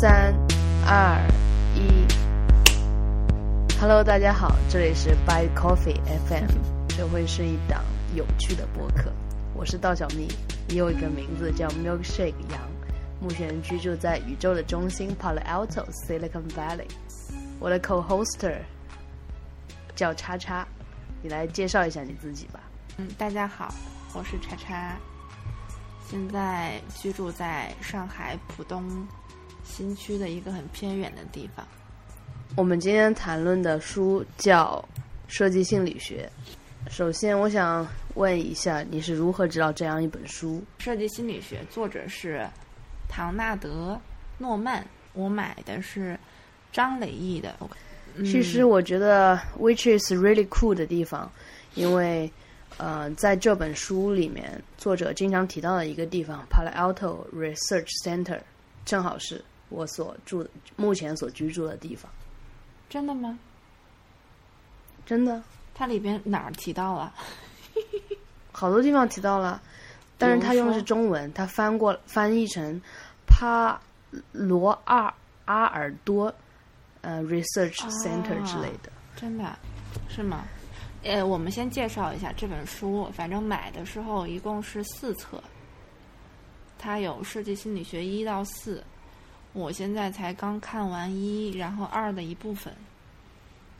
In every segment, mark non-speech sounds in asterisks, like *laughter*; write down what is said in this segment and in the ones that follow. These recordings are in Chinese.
三、二、一，Hello，大家好，这里是 Buy Coffee FM，*laughs* 这会是一档有趣的播客。我是道小蜜，也有一个名字叫 Milkshake 羊，目前居住在宇宙的中心 Palo Alto Silicon Valley。我的 co-hoster 叫叉叉，你来介绍一下你自己吧。嗯，大家好，我是叉叉，现在居住在上海浦东新区的一个很偏远的地方。我们今天谈论的书叫《设计心理学》。首先，我想问一下，你是如何知道这样一本书？《设计心理学》作者是唐纳德·诺曼，我买的是。张磊译的，其实我觉得 which is really cool 的地方，因为呃，在这本书里面，作者经常提到的一个地方 Palo Alto Research Center，正好是我所住的目前所居住的地方。真的吗？真的？它里边哪儿提到了？*laughs* 好多地方提到了，但是它用的是中文，它翻过翻译成帕罗阿阿尔多。呃，research center 之类的，真的，是吗？呃，我们先介绍一下这本书。反正买的时候一共是四册，它有设计心理学一到四。我现在才刚看完一，然后二的一部分。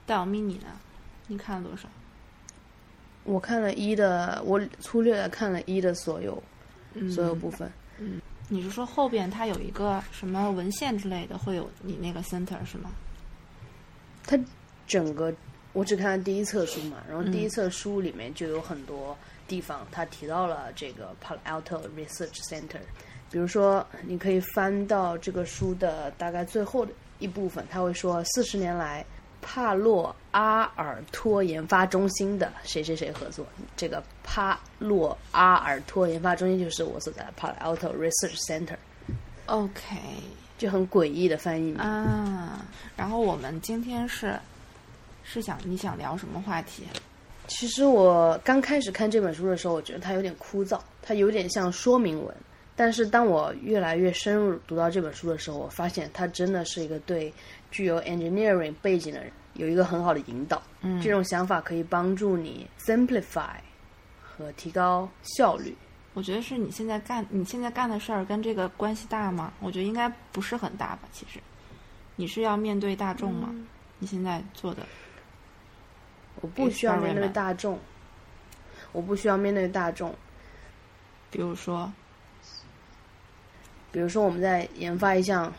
到 mini 呢？你看了多少？我看了一的，我粗略的看了一的所有所有部分。嗯，你是说后边它有一个什么文献之类的，会有你那个 center 是吗？它整个我只看了第一册书嘛，然后第一册书里面就有很多地方，它提到了这个 Palo Alto Research Center。比如说，你可以翻到这个书的大概最后的一部分，他会说四十年来帕洛阿尔托研发中心的谁谁谁合作。这个帕洛阿尔托研发中心就是我所在的 Palo Alto Research Center。OK。就很诡异的翻译啊！然后我们今天是是想你想聊什么话题？其实我刚开始看这本书的时候，我觉得它有点枯燥，它有点像说明文。但是当我越来越深入读到这本书的时候，我发现它真的是一个对具有 engineering 背景的人有一个很好的引导。嗯，这种想法可以帮助你 simplify 和提高效率。我觉得是你现在干你现在干的事儿跟这个关系大吗？我觉得应该不是很大吧。其实，你是要面对大众吗？你现在做的，我不需要面对大众，我不需要面对大众。比如说，比如说我们在研发一项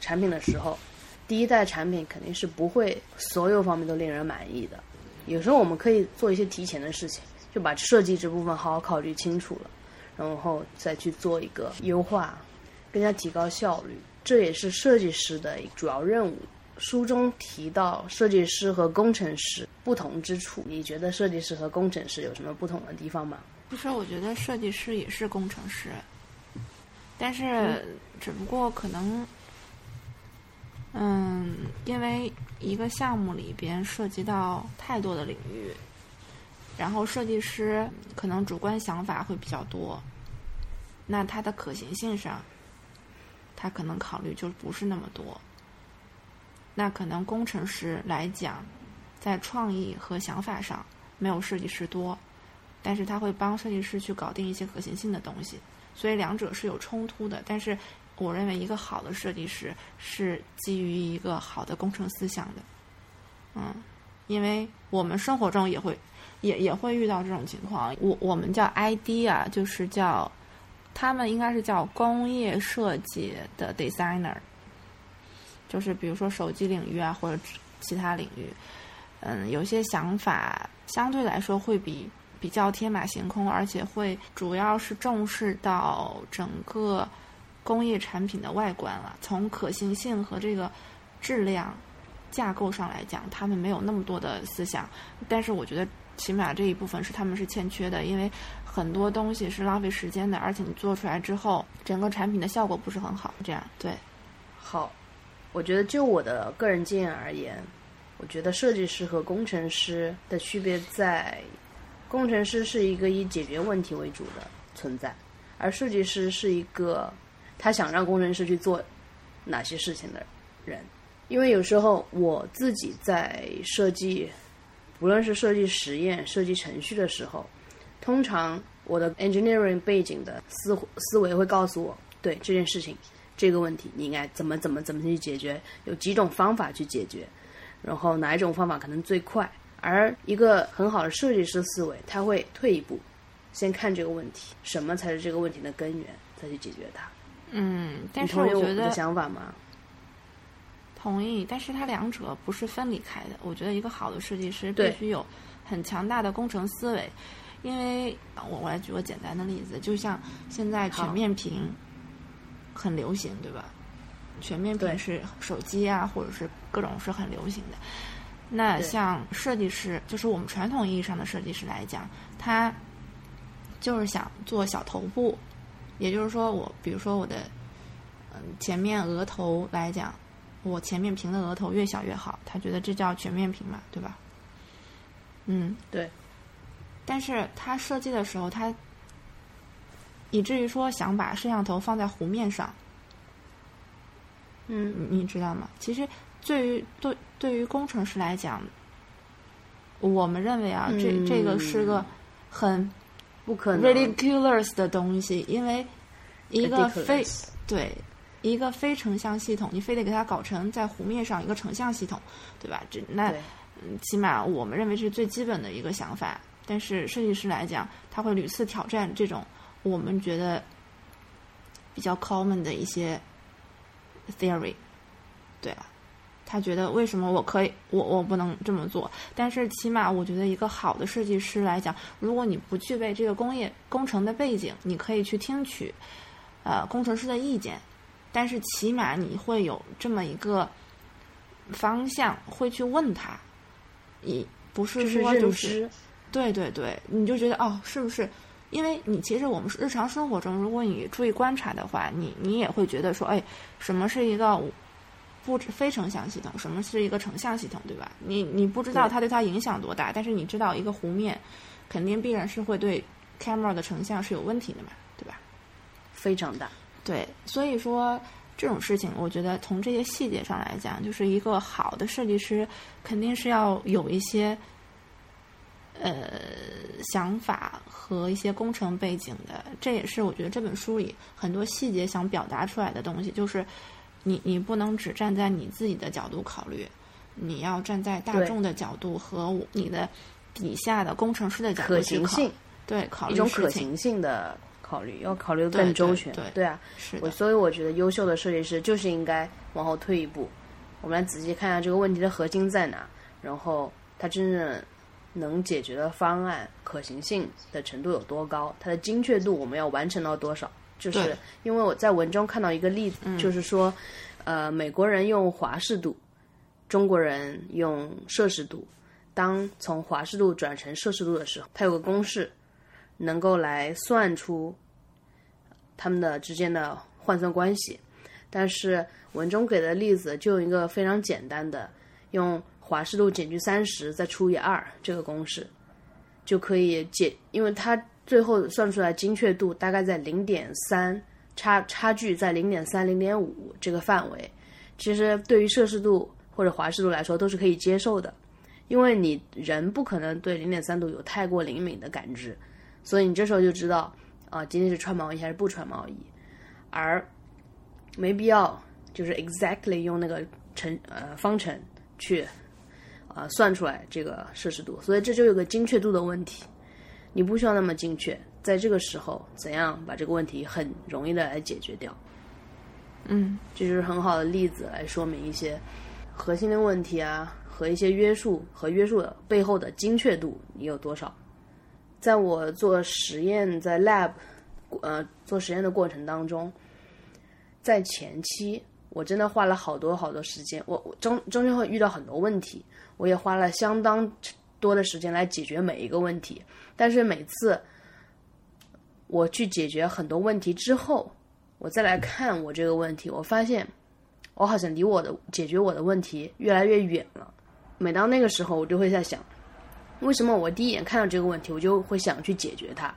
产品的时候，第一代产品肯定是不会所有方面都令人满意的。有时候我们可以做一些提前的事情。就把设计这部分好好考虑清楚了，然后再去做一个优化，更加提高效率。这也是设计师的主要任务。书中提到设计师和工程师不同之处，你觉得设计师和工程师有什么不同的地方吗？其实我觉得设计师也是工程师，但是只不过可能，嗯，因为一个项目里边涉及到太多的领域。然后设计师可能主观想法会比较多，那它的可行性上，他可能考虑就不是那么多。那可能工程师来讲，在创意和想法上没有设计师多，但是他会帮设计师去搞定一些可行性的东西，所以两者是有冲突的。但是我认为一个好的设计师是基于一个好的工程思想的，嗯，因为我们生活中也会。也也会遇到这种情况，我我们叫 ID 啊，就是叫他们应该是叫工业设计的 designer，就是比如说手机领域啊或者其他领域，嗯，有些想法相对来说会比比较天马行空，而且会主要是重视到整个工业产品的外观了，从可行性和这个质量架构上来讲，他们没有那么多的思想，但是我觉得。起码这一部分是他们是欠缺的，因为很多东西是浪费时间的，而且你做出来之后，整个产品的效果不是很好。这样对，好，我觉得就我的个人经验而言，我觉得设计师和工程师的区别在，工程师是一个以解决问题为主的存在，而设计师是一个他想让工程师去做哪些事情的人。因为有时候我自己在设计，不论是设计实验、设计程序的时候，通常我的 engineering 背景的思思维会告诉我，对这件事情、这个问题，你应该怎么怎么怎么去解决，有几种方法去解决，然后哪一种方法可能最快。而一个很好的设计师思维，他会退一步，先看这个问题，什么才是这个问题的根源，再去解决它。嗯，但是我觉得同意我的想法吗？同意，但是它两者不是分离开的。我觉得一个好的设计师必须有很强大的工程思维，因为我我来举个简单的例子，就像现在全面屏很流行，对吧？全面屏是手机啊，或者是各种是很流行的。那像设计师，就是我们传统意义上的设计师来讲，他就是想做小头部，也就是说我，比如说我的嗯前面额头来讲，我前面平的额头越小越好，他觉得这叫全面屏嘛，对吧？嗯，对。但是他设计的时候，他以至于说想把摄像头放在湖面上，嗯，你你知道吗？其实对于对对于工程师来讲，我们认为啊，这嗯这个是个很不可能。ridiculous 的东西，因为一个非对一个非成像系统，你非得给它搞成在湖面上一个成像系统，对吧？这那起码我们认为这是最基本的一个想法。但是设计师来讲，他会屡次挑战这种我们觉得比较 common 的一些 theory，对吧？他觉得为什么我可以，我我不能这么做？但是起码我觉得一个好的设计师来讲，如果你不具备这个工业工程的背景，你可以去听取呃工程师的意见，但是起码你会有这么一个方向，会去问他，你不是说就是，对对对，你就觉得哦，是不是？因为你其实我们日常生活中，如果你注意观察的话，你你也会觉得说，哎，什么是一个不非成像系统，什么是一个成像系统，对吧？你你不知道它对它影响多大，但是你知道一个弧面肯定必然是会对 camera 的成像是有问题的嘛，对吧？非常大。对，所以说这种事情，我觉得从这些细节上来讲，就是一个好的设计师肯定是要有一些呃想法和一些工程背景的。这也是我觉得这本书里很多细节想表达出来的东西，就是你你不能只站在你自己的角度考虑，你要站在大众的角度和你的底下的工程师的角度可去考行性，对考虑一种可行性的考虑，要考虑的更周全。对对啊，是我，所以我觉得优秀的设计师就是应该往后退一步，我们来仔细看一下这个问题的核心在哪，然后它真正能解决的方案可行性的程度有多高，它的精确度我们要完成到多少。就是因为我在文中看到一个例子，就是说，呃，美国人用华氏度，中国人用摄氏度。当从华氏度转成摄氏度的时候，它有个公式，能够来算出它们的之间的换算关系。但是文中给的例子就用一个非常简单的，用华氏度减去三十再除以二这个公式，就可以解，因为它最后算出来精确度大概在零点三，差差距在零点三、零点五这个范围。其实对于摄氏度或者华氏度来说都是可以接受的，因为你人不可能对零点三度有太过灵敏的感知，所以你这时候就知道啊、今天是穿毛衣还是不穿毛衣，而没必要就是 exactly 用那个乘呃方程去啊、呃算出来这个摄氏度，所以这就有个精确度的问题，你不需要那么精确，在这个时候怎样把这个问题很容易的来解决掉，嗯，这就是很好的例子来说明一些核心的问题啊和一些约束和约束的背后的精确度你有多少。在我做实验在 lab 呃做实验的过程当中，在前期我真的花了好多好多时间，我我中中间会遇到很多问题，我也花了相当多的时间来解决每一个问题。但是每次我去解决很多问题之后，我再来看我这个问题，我发现我好像离我的解决我的问题越来越远了。每当那个时候，我就会在想，为什么我第一眼看到这个问题，我就会想去解决它？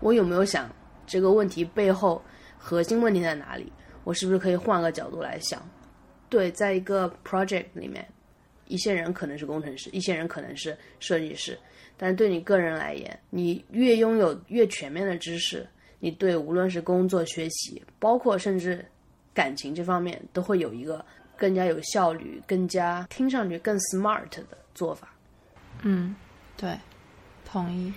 我有没有想这个问题背后核心问题在哪里？我是不是可以换个角度来想？对，在一个 project 里面，一些人可能是工程师，一些人可能是设计师，但是对你个人来言，你越拥有越全面的知识，你对无论是工作、学习，包括甚至感情这方面，都会有一个更加有效率、更加听上去更 smart 的做法。嗯，对，同意。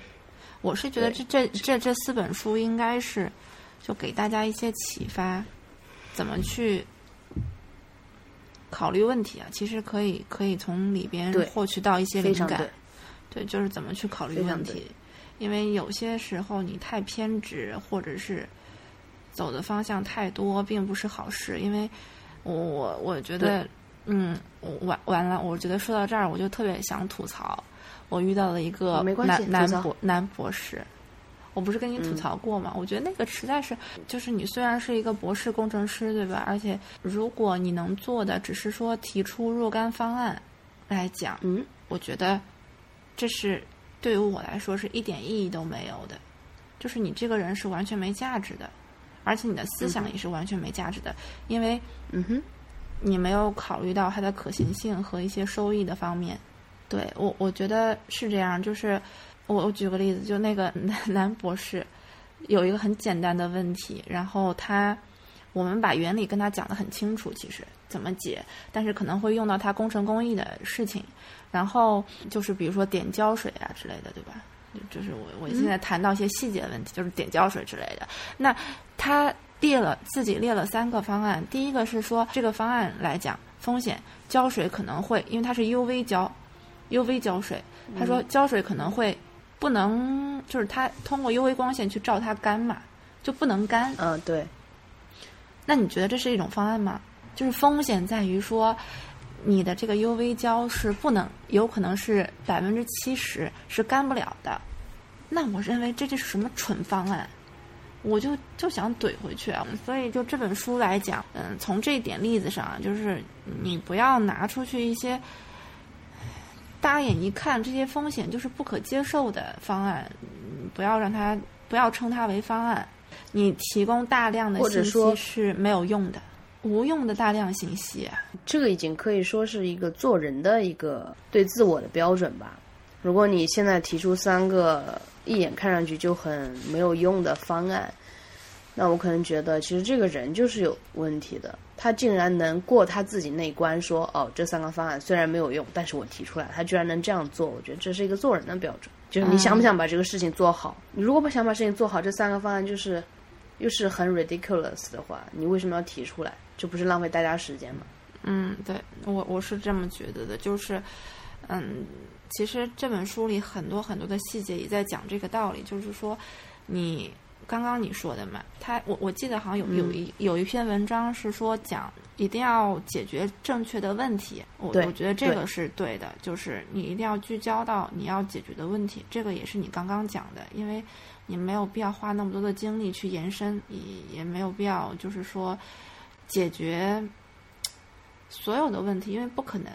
我是觉得这这这这四本书应该是就给大家一些启发，怎么去。考虑问题啊，其实可以可以从里边获取到一些灵感，对，就是怎么去考虑问题。因为有些时候你太偏执，或者是走的方向太多，并不是好事。因为我我我觉得，嗯，完完了，我觉得说到这儿，我就特别想吐槽，我遇到了一个男男博男博士。我不是跟你吐槽过吗？我觉得那个实在是，就是你虽然是一个博士工程师，对吧？而且如果你能做的只是说提出若干方案来讲，嗯，我觉得这是对于我来说是一点意义都没有的。就是你这个人是完全没价值的，而且你的思想也是完全没价值的，因为嗯哼，你没有考虑到它的可行性和一些收益的方面。对我，我觉得是这样，就是。我我举个例子，就那个男 *laughs* 男博士，有一个很简单的问题，然后他，我们把原理跟他讲的很清楚，其实怎么解，但是可能会用到他工程工艺的事情，然后就是比如说点胶水啊之类的，对吧？就是我我现在谈到一些细节问题，就是点胶水之类的。那他列了自己列了三个方案，第一个是说这个方案来讲风险，胶水可能会因为它是 UV 胶，UV 胶水，他说胶水可能会。不能，就是它通过 UV 光线去照它干嘛，就不能干。嗯，对。那你觉得这是一种方案吗？就是风险在于说，你的这个 UV 胶是不能，有可能是百分之七十是干不了的。那我认为这就是什么蠢方案，我就就想怼回去啊。所以就这本书来讲，嗯，从这一点例子上，就是你不要拿出去一些。大眼一看，这些风险就是不可接受的方案，不要让他不要称它为方案。你提供大量的信息是没有用的，无用的大量信息。这个已经可以说是一个做人的一个对自我的标准吧。如果你现在提出三个一眼看上去就很没有用的方案，那我可能觉得其实这个人就是有问题的。他竟然能过他自己那一关，说哦，这三个方案虽然没有用，但是我提出来，他居然能这样做，我觉得这是一个做人的标准。就是你想不想把这个事情做好？你如果不想把事情做好，这三个方案就是又是很 ridiculous 的话，你为什么要提出来？这不是浪费大家时间吗？嗯，对我我是这么觉得的，就是嗯，其实这本书里很多很多的细节也在讲这个道理，就是说你。刚刚你说的嘛，他我我记得好像有有一有一篇文章是说讲一定要解决正确的问题，我我觉得这个是对的，就是你一定要聚焦到你要解决的问题，这个也是你刚刚讲的，因为你没有必要花那么多的精力去延伸，也也没有必要就是说解决所有的问题，因为不可能，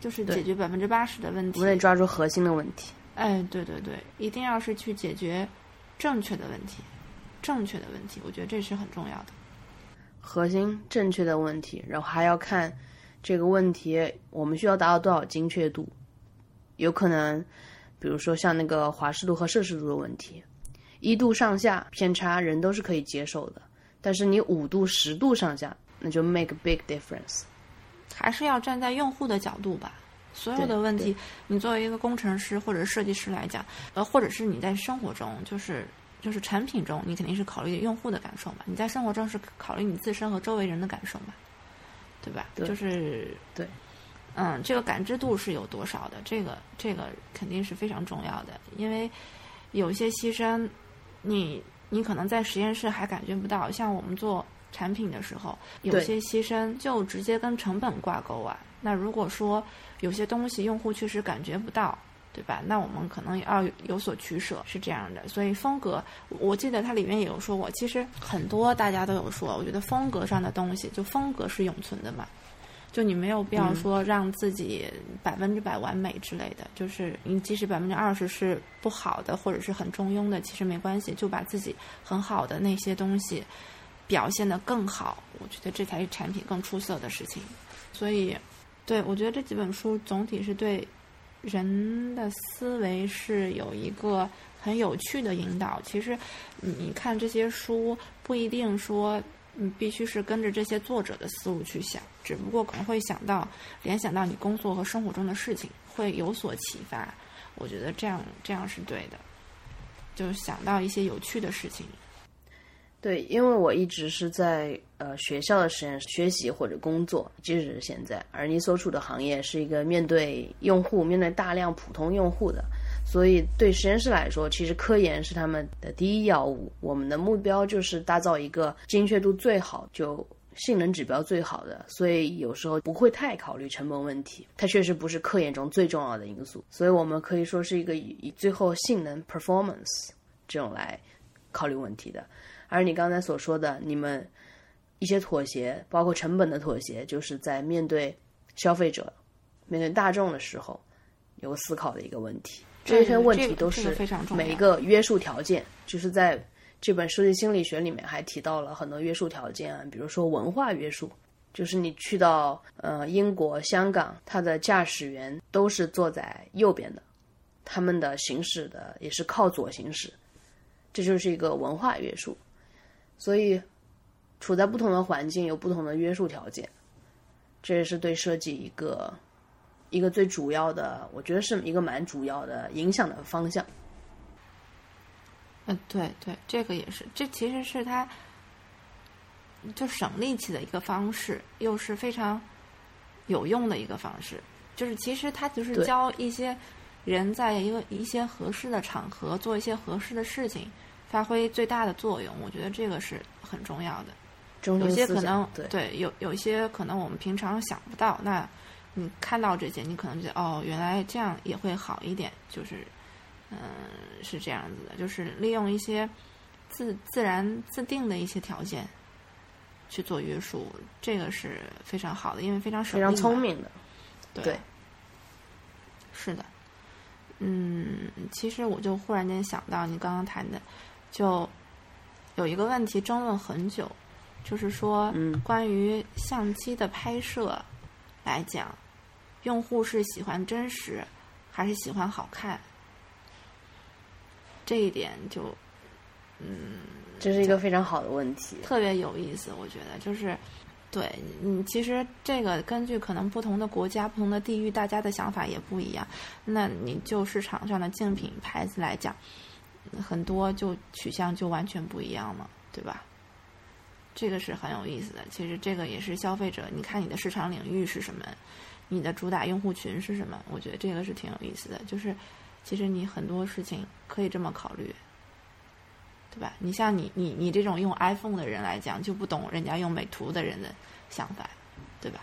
就是解决百分之八十的问题，我得抓住核心的问题。哎，对对对，一定要是去解决。正确的问题，正确的问题，我觉得这是很重要的。核心正确的问题，然后还要看这个问题我们需要达到多少精确度。有可能，比如说像那个华氏度和摄氏度的问题，一度上下偏差人都是可以接受的，但是你五度、十度上下，那就 make a big difference。还是要站在用户的角度吧。所有的问题，你作为一个工程师或者设计师来讲，呃，或者是你在生活中，就是就是产品中，你肯定是考虑用户的感受嘛。你在生活中是考虑你自身和周围人的感受嘛，对吧？就是对，嗯，这个感知度是有多少的？这个这个肯定是非常重要的，因为有些牺牲，你你可能在实验室还感觉不到，像我们做产品的时候，有些牺牲就直接跟成本挂钩啊。那如果说有些东西用户确实感觉不到，对吧？那我们可能要有所取舍，是这样的。所以风格，我记得它里面也有说过，其实很多大家都有说，我觉得风格上的东西，就风格是永存的嘛，就你没有必要说让自己百分之百完美之类的，就是你即使百分之二十是不好的或者是很中庸的，其实没关系，就把自己很好的那些东西表现得更好，我觉得这才是产品更出色的事情。所以，对我觉得这几本书总体是对人的思维是有一个很有趣的引导。其实，你看这些书不一定说你必须是跟着这些作者的思路去想，只不过可能会想到联想到你工作和生活中的事情，会有所启发。我觉得这样这样是对的，就想到一些有趣的事情。对，因为我一直是在呃学校的实验室学习或者工作，即使是现在，而你所处的行业是一个面对用户、面对大量普通用户的，所以对实验室来说，其实科研是他们的第一要务。我们的目标就是打造一个精确度最好、就性能指标最好的，所以有时候不会太考虑成本问题。它确实不是科研中最重要的因素，所以我们可以说是一个以以最后性能 performance 这种来考虑问题的。而你刚才所说的，你们一些妥协，包括成本的妥协，就是在面对消费者、面对大众的时候，有思考的一个问题。这些问题都是每一个约束条件，就是在这本设计心理学里面还提到了很多约束条件啊，比如说文化约束，就是你去到呃英国、香港，它的驾驶员都是坐在右边的，他们的行驶的也是靠左行驶，这就是一个文化约束。所以，处在不同的环境有不同的约束条件，这也是对设计一个一个最主要的，我觉得是一个蛮主要的影响的方向。嗯，对对，这个也是，这其实是他就省力气的一个方式，又是非常有用的一个方式。就是其实他就是教一些人在一个一些合适的场合做一些合适的事情。发挥最大的作用，我觉得这个是很重要的。有些可能对有有一些可能我们平常想不到，那你看到这些，你可能觉得哦，原来这样也会好一点。就是嗯，是这样子的，就是利用一些自自然自定的一些条件去做约束，这个是非常好的，因为非常非常聪明的。对，是的。嗯，其实我就忽然间想到你刚刚谈的。就有一个问题争论很久，就是说，关于相机的拍摄来讲，用户是喜欢真实还是喜欢好看？这一点就，嗯，这是一个非常好的问题，特别有意思。我觉得就是，对，嗯，其实这个根据可能不同的国家、不同的地域，大家的想法也不一样。那你就市场上的竞品牌子来讲。很多就取向就完全不一样嘛，对吧？这个是很有意思的。其实这个也是消费者，你看你的市场领域是什么，你的主打用户群是什么？我觉得这个是挺有意思的。就是其实你很多事情可以这么考虑，对吧？你像你你你这种用 iPhone 的人来讲，就不懂人家用美图的人的想法，对吧？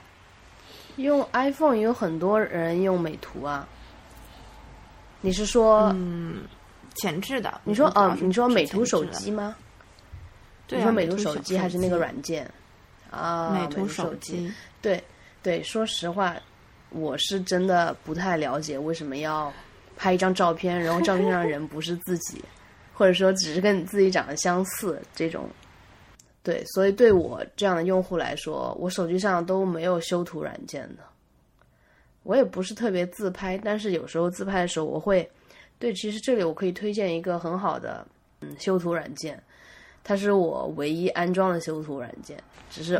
用 iPhone 也有很多人用美图啊。你是说？嗯。前置的，你说哦，你说美图手机吗？你说美图手机还是那个软件啊？美图手机，对对，说实话，我是真的不太了解为什么要拍一张照片，然后照片上人不是自己，或者说只是跟你自己长得相似这种。对，所以对我这样的用户来说，我手机上都没有修图软件的。我也不是特别自拍，但是有时候自拍的时候我会。对，其实这里我可以推荐一个很好的嗯修图软件，它是我唯一安装的修图软件，只是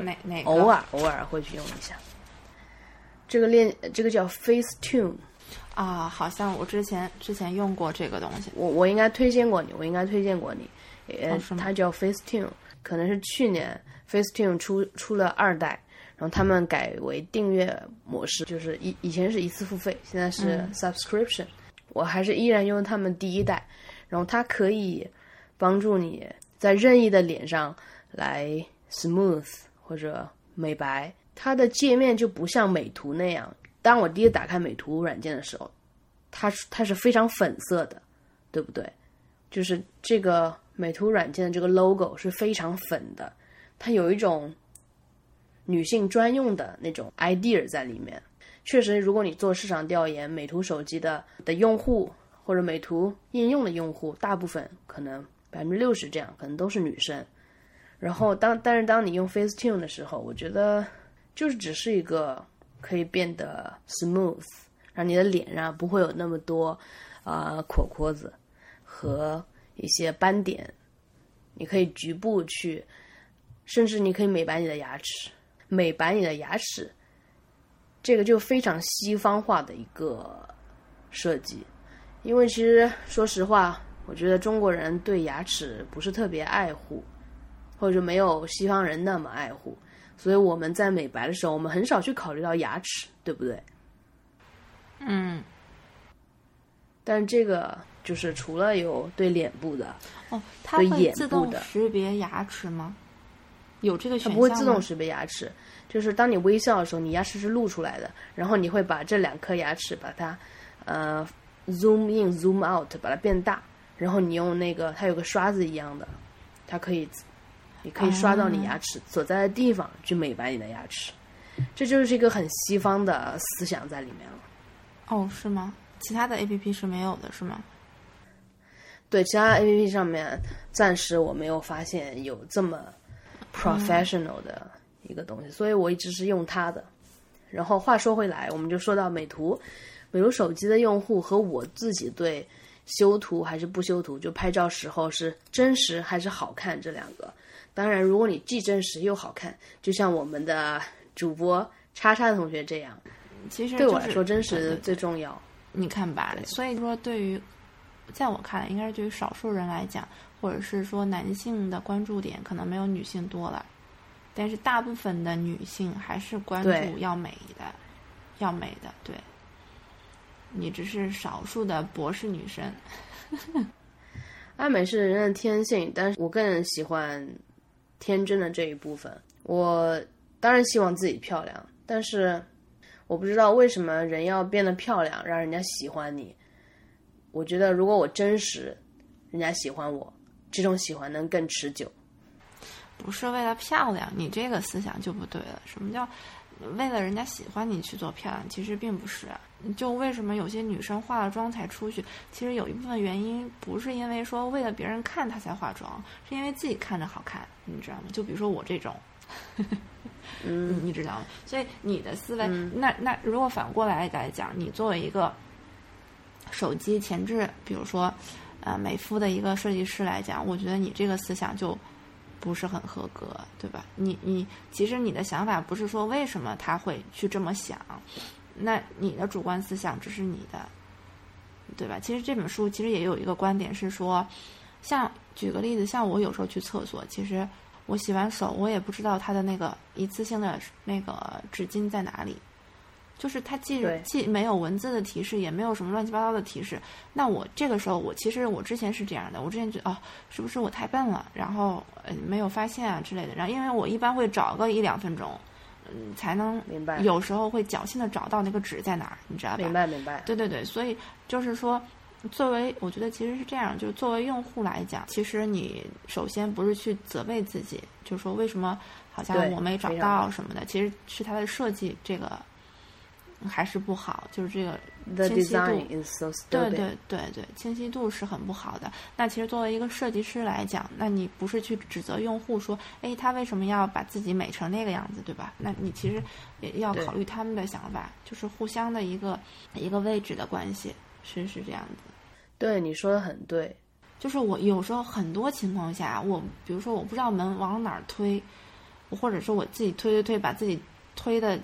偶尔偶尔会去用一下。这个链这个叫 FaceTune 啊，好像我之前之前用过这个东西。我我应该推荐过你，我应该推荐过你。呃，它叫 FaceTune，可能是去年 FaceTune 出出了二代，然后他们改为订阅模式，就是以以前是一次付费，现在是 subscription。我还是依然用他们第一代，然后它可以帮助你在任意的脸上来 smooth 或者美白。它的界面就不像美图那样。当我第一次打开美图软件的时候，它它是非常粉色的，对不对？就是这个美图软件的这个 logo 是非常粉的，它有一种女性专用的那种 idea 在里面。确实，如果你做市场调研，美图手机的的用户或者美图应用的用户，大部分可能百分之六十这样，可能都是女生。然后当但是当你用 Facetune 的时候，我觉得就是只是一个可以变得 smooth，让你的脸上不会有那么多啊阔阔子和一些斑点，你可以局部去，甚至你可以美白你的牙齿，美白你的牙齿，这个就非常西方化的一个设计，因为其实说实话，我觉得中国人对牙齿不是特别爱护。或者没有西方人那么爱护，所以我们在美白的时候，我们很少去考虑到牙齿，对不对？嗯，但这个就是除了有对脸部的，哦，它会自动识别牙齿吗？有这个它选项吗？不会自动识别牙齿，就是当你微笑的时候，你牙齿是露出来的，然后你会把这两颗牙齿把它呃 zoom in zoom out，把它变大，然后你用那个它有个刷子一样的，它可以你可以刷到你牙齿所在的地方去美白你的牙齿，这就是一个很西方的思想在里面了。哦，是吗？其他的 A P P 是没有的，是吗？对，其他 A P P 上面暂时我没有发现有这么 professional 的一个东西，所以我一直是用它的。然后话说回来，我们就说到美图，美图手机的用户和我自己对修图还是不修图，就拍照时候是真实还是好看这两个。当然，如果你既真实又好看，就像我们的主播叉叉同学这样，其实、对我来说真实对最重要。你看吧，所以说对于，在我看来，应该是对于少数人来讲，或者是说男性的关注点可能没有女性多了，但是大部分的女性还是关注要美的，要美的，对。你只是少数的博士女生，*laughs* 爱美是人的天性，但是我更喜欢天真的这一部分。我当然希望自己漂亮，但是我不知道为什么人要变得漂亮，让人家喜欢你。我觉得如果我真实，人家喜欢我，这种喜欢能更持久。不是为了漂亮，你这个思想就不对了。什么叫为了人家喜欢你去做漂亮？其实并不是。就为什么有些女生化了妆才出去？其实有一部分原因不是因为说为了别人看她才化妆，是因为自己看着好看，你知道吗？就比如说我这种，嗯，*laughs* 你知道吗？所以你的思维，那那如果反过来来讲，你作为一个手机前置，比如说呃美肤的一个设计师来讲，我觉得你这个思想就不是很合格，对吧？你你其实你的想法不是说为什么他会去这么想，那你的主观思想只是你的，对吧？其实这本书其实也有一个观点是说，像举个例子，像我有时候去厕所，其实我洗完手，我也不知道它的那个一次性的那个纸巾在哪里。就是它既既没有文字的提示，也没有什么乱七八糟的提示。那我这个时候，我其实我之前是这样的，我之前觉得哦，是不是我太笨了，然后呃没有发现啊之类的。然后因为我一般会找个一两分钟，嗯，才能明白有时候会侥幸的找到那个纸在哪儿，你知道吧？明白明白。对对对，所以就是说，作为我觉得其实是这样，就是作为用户来讲，其实你首先不是去责备自己，就是说为什么好像我没找到什么的，其实是它的设计这个还是不好，就是这个清晰度 so 对。对对对，清晰度是很不好的。那其实作为一个设计师来讲，那你不是去指责用户说，哎，他为什么要把自己美成那个样子，对吧？那你其实也要考虑他们的想法，就是互相的一个一个位置的关系，是是这样子。对，你说的很对。就是我有时候很多情况下，我比如说我不知道门往哪儿推，或者说我自己推推推，把自己推的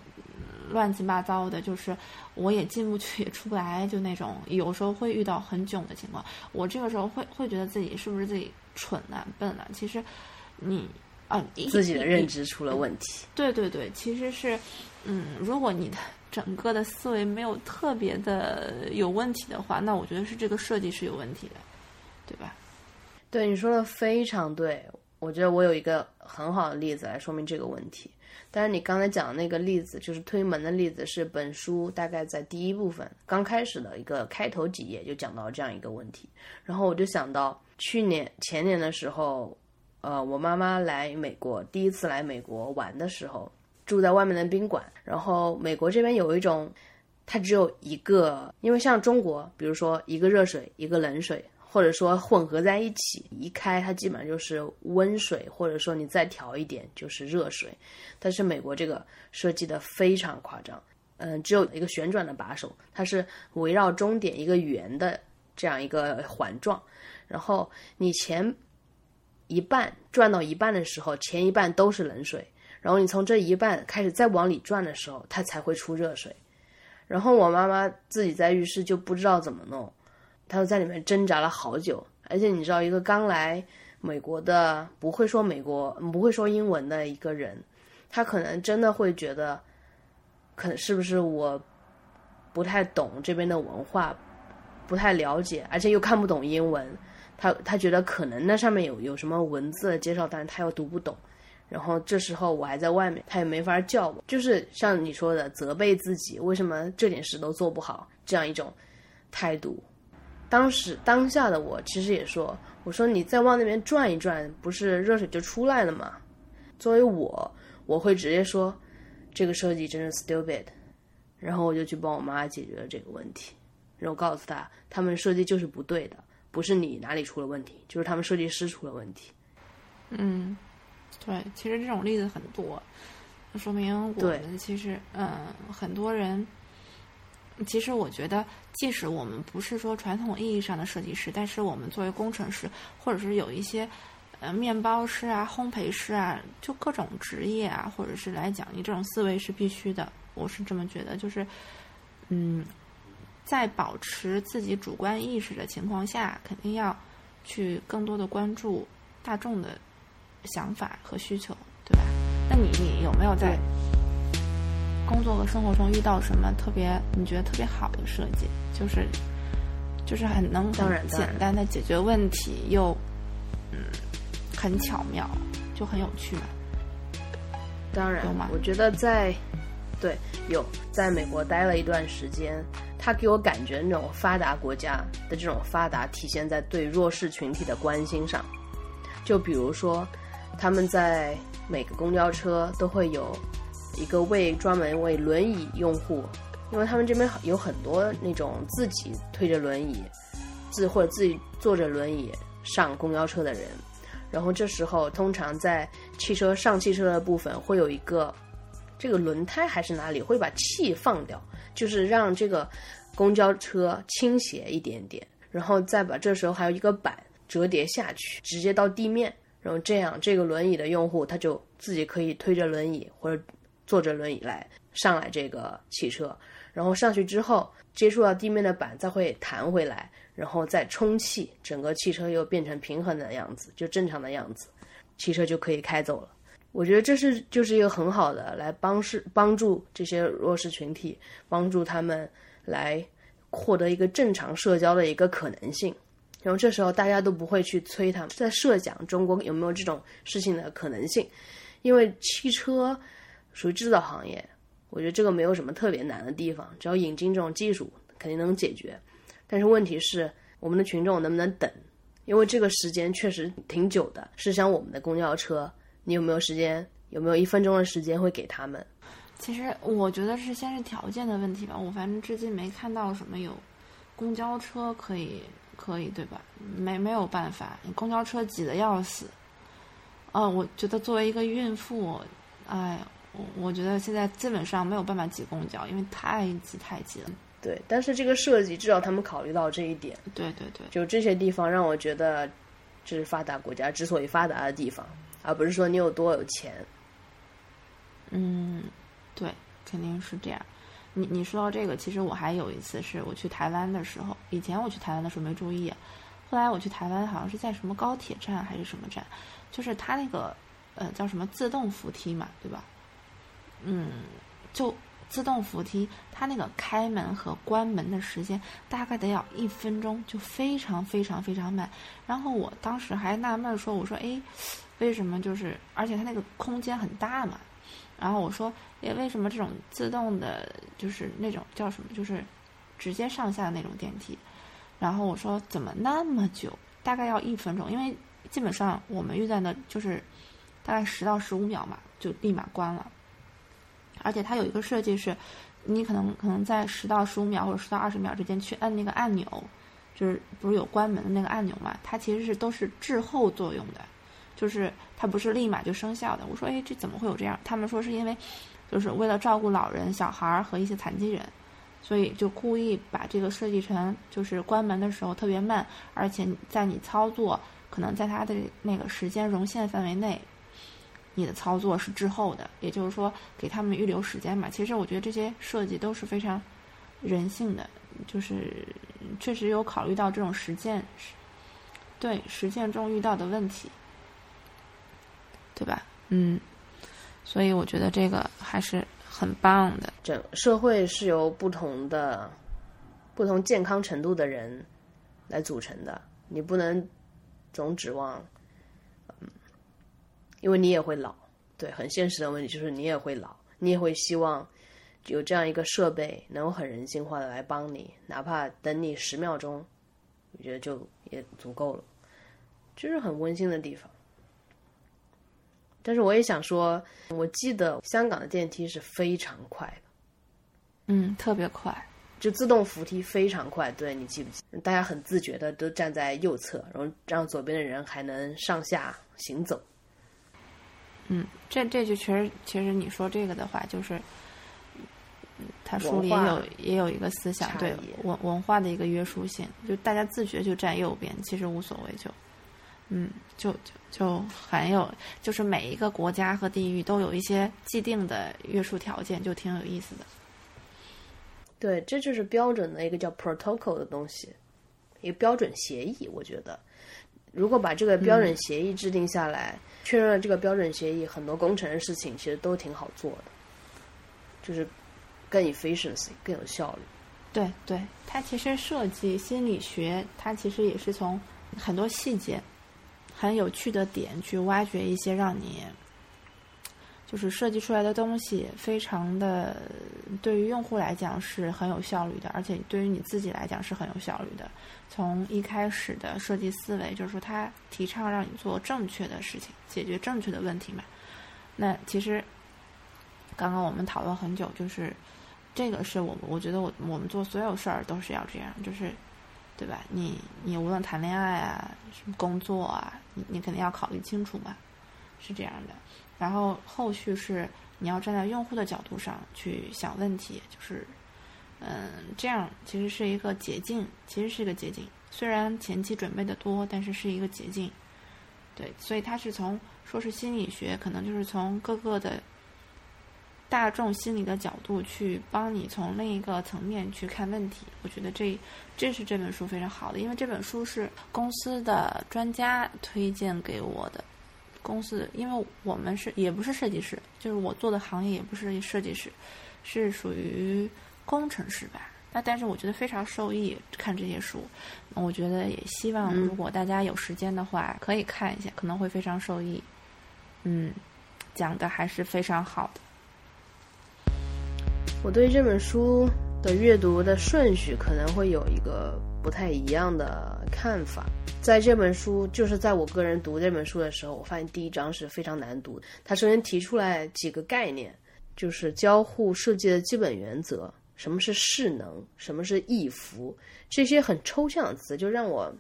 乱七八糟的，就是我也进不去也出不来，就那种有时候会遇到很囧的情况。我这个时候会会觉得自己是不是自己蠢啊、笨啊？其实你啊，一自己的认知出了问题。对对对，其实是，嗯，如果你的整个的思维没有特别的有问题的话，那我觉得是这个设计是有问题的，对吧？对你说的非常对，我觉得我有一个很好的例子来说明这个问题。但是你刚才讲的那个例子，就是推门的例子，是本书大概在第一部分刚开始的一个开头几页就讲到这样一个问题。然后我就想到去年前年的时候，呃，我妈妈来美国，第一次来美国玩的时候，住在外面的宾馆。然后美国这边有一种，它只有一个，因为像中国，比如说一个热水，一个冷水。或者说混合在一起，一开它基本上就是温水，或者说你再调一点就是热水。但是美国这个设计的非常夸张，嗯，只有一个旋转的把手，它是围绕终点一个圆的这样一个环状，然后你前一半转到一半的时候，前一半都是冷水，然后你从这一半开始再往里转的时候，它才会出热水。然后我妈妈自己在浴室就不知道怎么弄，他就在里面挣扎了好久。而且你知道，一个刚来美国的不会说美国不会说英文的一个人，他可能真的会觉得，可能是不是我不太懂这边的文化，不太了解，而且又看不懂英文。他他觉得可能那上面有有什么文字的介绍，但是他又读不懂。然后这时候我还在外面，他也没法叫我，就是像你说的责备自己，为什么这点事都做不好这样一种态度。当时当下的我其实也说，我说你再往那边转一转，不是热水就出来了吗？作为我，我会直接说这个设计真是 stupid，然后我就去帮我妈解决了这个问题，然后告诉她他们设计就是不对的，不是你哪里出了问题，就是他们设计师出了问题。嗯。对，其实这种例子很多，说明我们其实，嗯，很多人，其实我觉得，即使我们不是说传统意义上的设计师，但是我们作为工程师，或者是有一些，呃，面包师啊、烘焙师啊，就各种职业啊，或者是来讲，你这种思维是必须的。我是这么觉得，就是，嗯，在保持自己主观意识的情况下，肯定要去更多的关注大众的。想法和需求，对吧？那你你有没有在工作和生活中遇到什么特别你觉得特别好的设计？就是就是很能很简单的解决问题，又嗯很巧妙，就很有趣嘛。当然有吗？我觉得在对有在美国待了一段时间，他给我感觉那种发达国家的这种发达体现在对弱势群体的关心上，就比如说。他们在每个公交车都会有一个为专门为轮椅用户，因为他们这边有很多那种自己推着轮椅，自或者自己坐着轮椅上公交车的人，然后这时候通常在汽车上汽车的部分会有一个这个轮胎还是哪里会把气放掉，就是让这个公交车倾斜一点点，然后再把这时候还有一个板折叠下去，直接到地面。然后这样，这个轮椅的用户他就自己可以推着轮椅或者坐着轮椅来上来这个汽车，然后上去之后接触到地面的板再会弹回来，然后再充气，整个汽车又变成平衡的样子，就正常的样子，汽车就可以开走了。我觉得这是就是一个很好的来帮是帮助这些弱势群体，帮助他们来获得一个正常社交的一个可能性。然后这时候大家都不会去催他们，在设想中国有没有这种事情的可能性，因为汽车属于制造行业，我觉得这个没有什么特别难的地方，只要引进这种技术肯定能解决。但是问题是我们的群众能不能等？因为这个时间确实挺久的。试想我们的公交车，你有没有时间？有没有一分钟的时间会给他们？其实我觉得是先是条件的问题吧。我反正至今没看到什么有公交车可以。可以对吧？没没有办法，公交车挤得要死。啊，我觉得作为一个孕妇，哎，我我觉得现在基本上没有办法挤公交，因为太挤太挤了。对，但是这个设计至少他们考虑到这一点。对对对，就这些地方让我觉得，这是发达国家之所以发达的地方，而不是说你有多有钱。嗯，对，肯定是这样。你你说到这个，其实我还有一次是我去台湾的时候，以前我去台湾的时候没注意，后来我去台湾好像是在什么高铁站还是什么站，就是它那个呃叫什么自动扶梯嘛，对吧？嗯，就自动扶梯，它那个开门和关门的时间大概得要一分钟，就非常非常非常慢。然后我当时还纳闷说，我说哎，为什么就是，而且它那个空间很大嘛。然后我说，诶，为什么这种自动的，就是那种叫什么，就是直接上下的那种电梯？然后我说，怎么那么久？大概要一分钟，因为基本上我们遇到的就是大概十到十五秒嘛，就立马关了。而且它有一个设计是，你可能可能在十到十五秒或者十到二十秒之间去摁那个按钮，就是不是有关门的那个按钮嘛？它其实是都是滞后作用的，就是它不是立马就生效的。我说，哎，这怎么会有这样？他们说是因为，就是为了照顾老人、小孩儿和一些残疾人，所以就故意把这个设计成就是关门的时候特别慢，而且在你操作可能在它的那个时间容限范围内，你的操作是滞后的，也就是说给他们预留时间嘛。其实我觉得这些设计都是非常人性的。就是确实有考虑到这种实践，对实践中遇到的问题，对吧？嗯，所以我觉得这个还是很棒的。整社会是由不同的、不同健康程度的人来组成的，你不能总指望，因为你也会老。对，很现实的问题就是你也会老，你也会希望。有这样一个设备，能够很人性化的来帮你，哪怕等你十秒钟，我觉得就也足够了，就是很温馨的地方。但是我也想说，我记得香港的电梯是非常快的，嗯，特别快，就自动扶梯非常快。对你记不记？大家很自觉的都站在右侧，然后让左边的人还能上下行走。嗯，这这就其实其实你说这个的话，就是。他书里也有也有一个思想，对文文化的一个约束性，就大家自觉就站右边，其实无所谓，就嗯，就就就很有，就是每一个国家和地域都有一些既定的约束条件，就挺有意思的。对，这就是标准的一个叫 protocol 的东西，一个标准协议。我觉得，如果把这个标准协议制定下来，确认了这个标准协议，很多工程的事情其实都挺好做的，就是。更 efficiency 更有效率，对对，它其实设计心理学，它其实也是从很多细节、很有趣的点去挖掘一些让你，就是设计出来的东西，非常的对于用户来讲是很有效率的，而且对于你自己来讲是很有效率的。从一开始的设计思维，就是说他提倡让你做正确的事情，解决正确的问题嘛。那其实刚刚我们讨论很久，就是。这个是我我觉得我我们做所有事儿都是要这样，就是，对吧？你你无论谈恋爱啊，什么工作啊，你你肯定要考虑清楚嘛，是这样的。然后后续是你要站在用户的角度上去想问题，就是，嗯，这样其实是一个捷径，其实是一个捷径。虽然前期准备的多，但是是一个捷径。对，所以它是从说是心理学，可能就是从各个的。大众心理的角度去帮你从另一个层面去看问题，我觉得这这是这本书非常好的，因为这本书是公司的专家推荐给我的。公司，因为我们是也不是设计师，就是我做的行业也不是设计师，是属于工程师吧。那但是我觉得非常受益，看这些书，我觉得也希望如果大家有时间的话可以看一下，可能会非常受益。嗯，讲的还是非常好的。我对这本书的阅读的顺序可能会有一个不太一样的看法。在这本书，就是在我个人读这本书的时候，我发现第一章是非常难读。它首先提出来几个概念，就是交互设计的基本原则，什么是势能，什么是意符，这些很抽象的词，就让我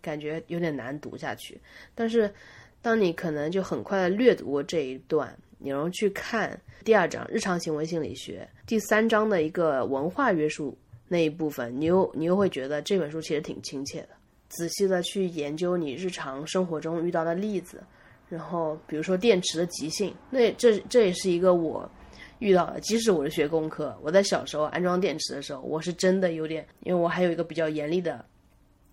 感觉有点难读下去。但是，当你可能就很快的略读过这一段。你然后去看第二章日常行为心理学，第三章的一个文化约束那一部分，你又你又会觉得这本书其实挺亲切的。仔细的去研究你日常生活中遇到的例子，然后比如说电池的极性，那这这也是一个我遇到的。即使我是学工科，我在小时候安装电池的时候，我是真的有点，因为我还有一个比较严厉的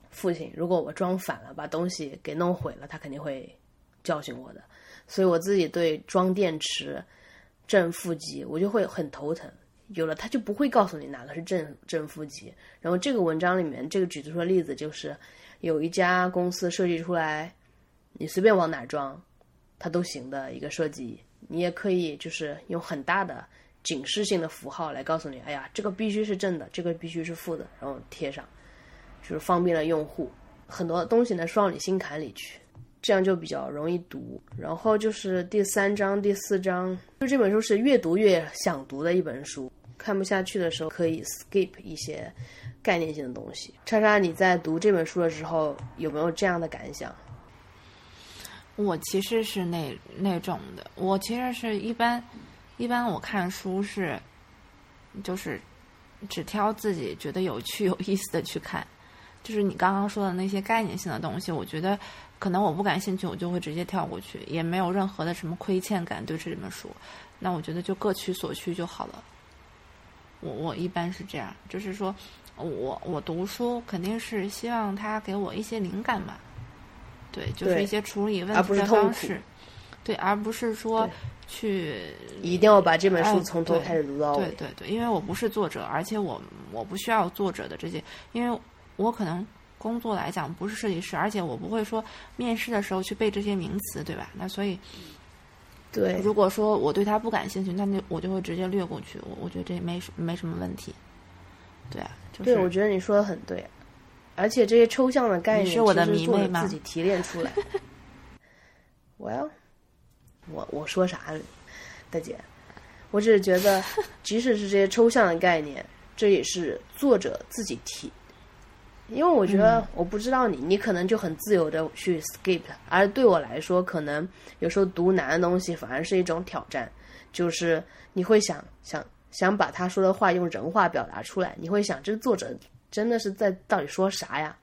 父亲，如果我装反了，把东西给弄毁了，他肯定会教训我的。所以我自己对装电池正负极，我就会很头疼。有了它就不会告诉你哪个是正正负极。然后这个文章里面这个举出的例子就是，有一家公司设计出来，你随便往哪装，它都行的一个设计。你也可以就是用很大的警示性的符号来告诉你，哎呀，这个必须是正的，这个必须是负的，然后贴上，就是方便了用户。很多东西呢说到你心坎里去。这样就比较容易读，然后就是第三章、第四章，就这本书是越读越想读的一本书。看不下去的时候，可以 skip 一些概念性的东西。叉叉，你在读这本书的时候有没有这样的感想？我其实是那那种的，我其实是一般一般我看书是就是只挑自己觉得有趣有意思的去看，就是你刚刚说的那些概念性的东西，我觉得可能我不感兴趣，我就会直接跳过去，也没有任何的什么亏欠感对这本书。那我觉得就各取所需就好了。我我一般是这样，就是说我我读书肯定是希望他给我一些灵感嘛。对，就是一些处理问题的方式，对，而不是说去一定要把这本书从头开始读到尾。对对对，因为我不是作者，而且我我不需要作者的这些，因为我可能工作来讲不是设计师，而且我不会说面试的时候去背这些名词，对吧？那所以，对，如果说我对他不感兴趣，那就我就会直接略过去。我我觉得这没没什么问题。对啊，对，我觉得你说的很对。而且这些抽象的概念是我的迷妹吗自己提炼出来。*laughs* Well，我我说啥呢，大姐？我只是觉得，即使是这些抽象的概念，这也是作者自己提。因为我觉得，我不知道你，你可能就很自由的去 skip，而对我来说，可能有时候读难的东西反而是一种挑战，就是你会想想想把他说的话用人话表达出来，你会想这个作者。真的是在到底说啥呀？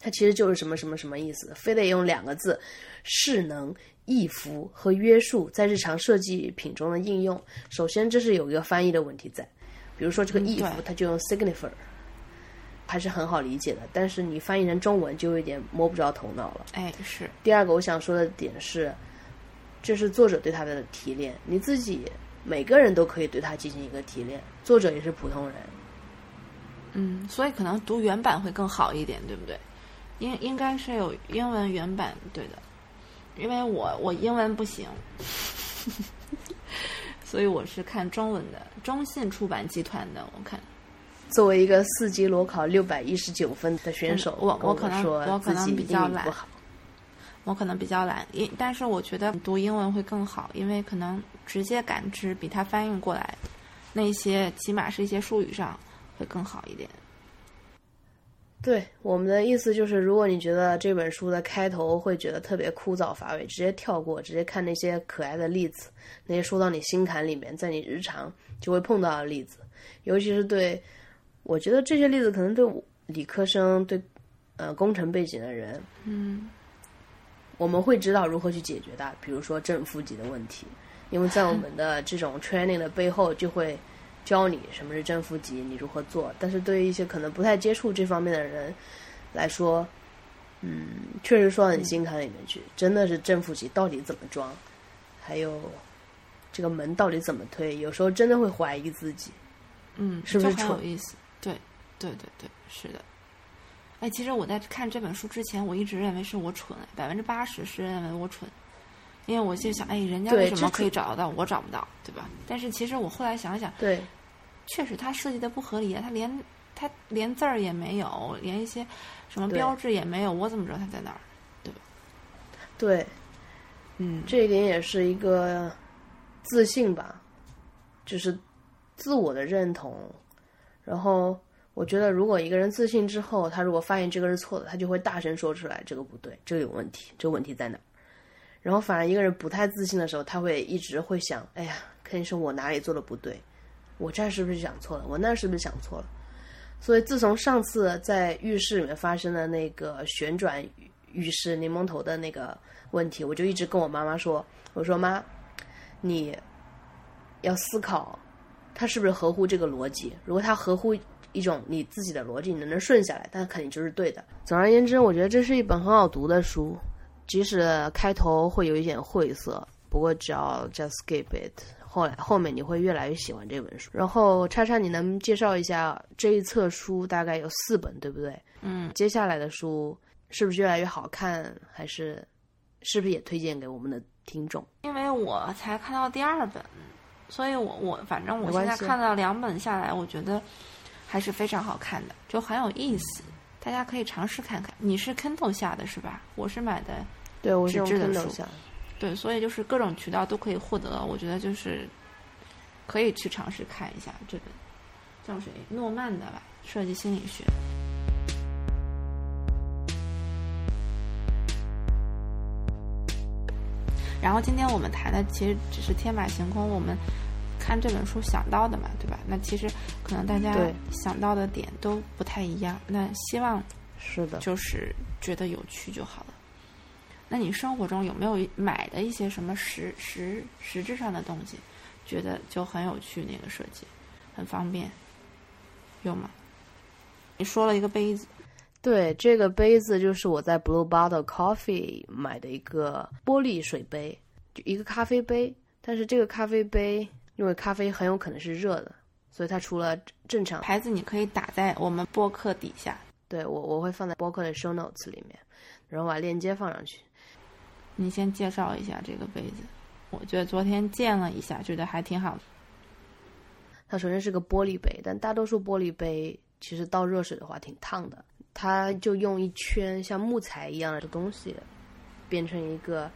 它其实就是什么什么什么意思，非得用两个字“势能”“易服”和“约束”在日常设计品中的应用。首先，这是有一个翻译的问题在，比如说这个“易服”，它就用 “signifier”，还是很好理解的。但是你翻译成中文就有点摸不着头脑了。哎，是。第二个我想说的点是，这是作者对他的提炼，你自己每个人都可以对他进行一个提炼，作者也是普通人。嗯，所以可能读原版会更好一点，对不对？应应该是有英文原版，对的。因为我我英文不行，*laughs* 所以我是看中文的，中信出版集团的。我看，作为一个四级裸考六百一十九分的选手，我我可能我可能比较懒，我可能比较懒，因但是我觉得读英文会更好，因为可能直接感知比它翻译过来那些，起码是一些术语上。会更好一点。对我们的意思就是，如果你觉得这本书的开头会觉得特别枯燥乏味，直接跳过，直接看那些可爱的例子，那些说到你心坎里面，在你日常就会碰到的例子，尤其是对，我觉得这些例子可能对理科生、对呃工程背景的人，嗯，我们会知道如何去解决的。比如说正负极的问题，因为在我们的 *laughs* 这种 training 的背后就会。教你什么是正负极，你如何做。但是对于一些可能不太接触这方面的人来说，嗯，确实说到你心坎里面去，真的是正负极到底怎么装，还有这个门到底怎么推，有时候真的会怀疑自己，嗯，是不是蠢有意思？对，对对对，是的。哎，其实我在看这本书之前，我一直认为是我蠢，百分之八十是认为我蠢。因为我就想，哎，人家为什么可以找得到，我找不到，对吧？但是其实我后来想想，对，确实他设计的不合理啊，他连他连字儿也没有，连一些什么标志也没有，我怎么知道他在哪儿，对吧？对，嗯，这一点也是一个自信吧，就是自我的认同。然后我觉得，如果一个人自信之后，他如果发现这个是错的，他就会大声说出来，这个不对，这个有问题，这个问题在哪？然后，反而一个人不太自信的时候，他会一直会想：哎呀，肯定是我哪里做的不对，我这是不是想错了？我那是不是想错了？所以，自从上次在浴室里面发生的那个旋转浴室柠檬头的那个问题，我就一直跟我妈妈说：“我说妈，你要思考，它是不是合乎这个逻辑？如果它合乎一种你自己的逻辑，你能能顺下来，那肯定就是对的。总而言之，我觉得这是一本很好读的书。”即使开头会有一点晦涩，不过只要 just skip it，后来后面你会越来越喜欢这本书。然后叉叉，你能介绍一下这一册书大概有四本，对不对？嗯，接下来的书是不是越来越好看？还是是不是也推荐给我们的听众？因为我才看到第二本，所以我我反正我现在看到两本下来，我觉得还是非常好看的，就很有意思。大家可以尝试看看。你是 Kindle 下的是吧？我是买的，对，我是纸质的书。下。对，所以就是各种渠道都可以获得。我觉得就是可以去尝试看一下这本叫谁诺曼的吧，设计心理学。然后今天我们谈的其实只是天马行空，我们看这本书想到的嘛，对吧？那其实可能大家想到的点都不太一样。那希望是的，就是觉得有趣就好了。那你生活中有没有买的一些什么实实实质上的东西，觉得就很有趣？那个设计很方便，有吗？你说了一个杯子，对，这个杯子就是我在 Blue Bottle Coffee 买的一个玻璃水杯，就一个咖啡杯。但是这个咖啡杯，因为咖啡很有可能是热的，所以它除了正常，牌子你可以打在我们播客底下。对我我会放在播客的 show notes 里面，然后把链接放上去。你先介绍一下这个杯子，我觉得昨天见了一下，觉得还挺好的。它首先是个玻璃杯，但大多数玻璃杯其实倒热水的话挺烫的。它就用一圈像木材一样的东西，变成一个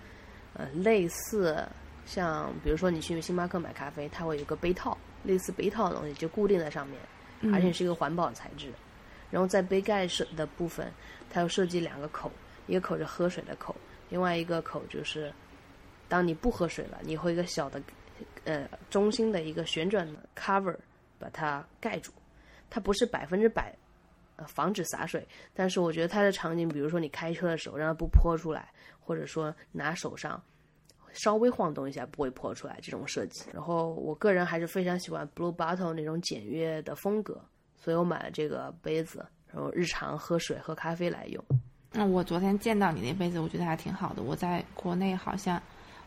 呃类似像比如说你去星巴克买咖啡，它会有个杯套，类似杯套的东西就固定在上面，嗯而且是一个环保材质。然后在杯盖设的部分，它又设计两个口，一个口是喝水的口，另外一个口就是当你不喝水了，你会一个小的呃中心的一个旋转的 cover 把它盖住。它不是百分之百呃防止洒水，但是我觉得它的场景，比如说你开车的时候让它不泼出来，或者说拿手上稍微晃动一下不会破出来这种设计。然后我个人还是非常喜欢 Blue Bottle 那种简约的风格，所以我买了这个杯子，然后日常喝水喝咖啡来用。那我昨天见到你那杯子，我觉得还挺好的。我在国内好像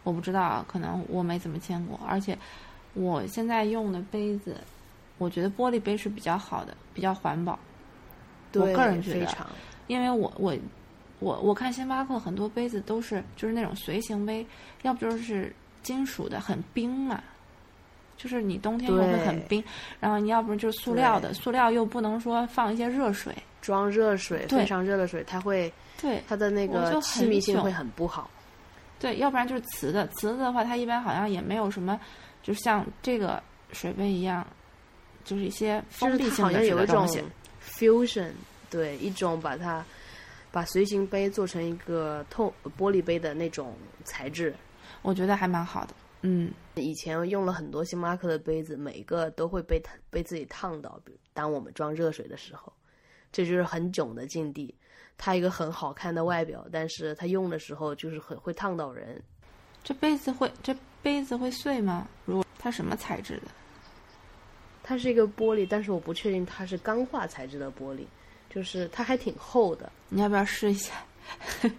我不知道啊，可能我没怎么见过。而且我现在用的杯子，我觉得玻璃杯是比较好的，比较环保。我，个人觉得非常因为我我我我看星巴克很多杯子都是就是那种随行杯，要不就是金属的，很冰嘛。就是你冬天用会很冰，然后你要不然就是塑料的，塑料又不能说放一些热水，装热水，对非常热的水，它会对，它的那个气密性会很不好。对，要不然就是瓷的。瓷的话，它一般好像也没有什么，就像这个水杯一样，就是一些封闭性的好像有一种 fusion，对，一种把它把随行杯做成一个透玻璃杯的那种材质。我觉得还蛮好的。嗯，以前用了很多星巴克的杯子，每个都会被烫被自己烫到，比如当我们装热水的时候，这就是很囧的境地。它一个很好看的外表，但是它用的时候就是很会烫到人。这杯子会这杯子会碎吗？如果它什么材质的？它是一个玻璃，但是我不确定它是钢化材质的玻璃，就是它还挺厚的。你要不要试一下？*laughs*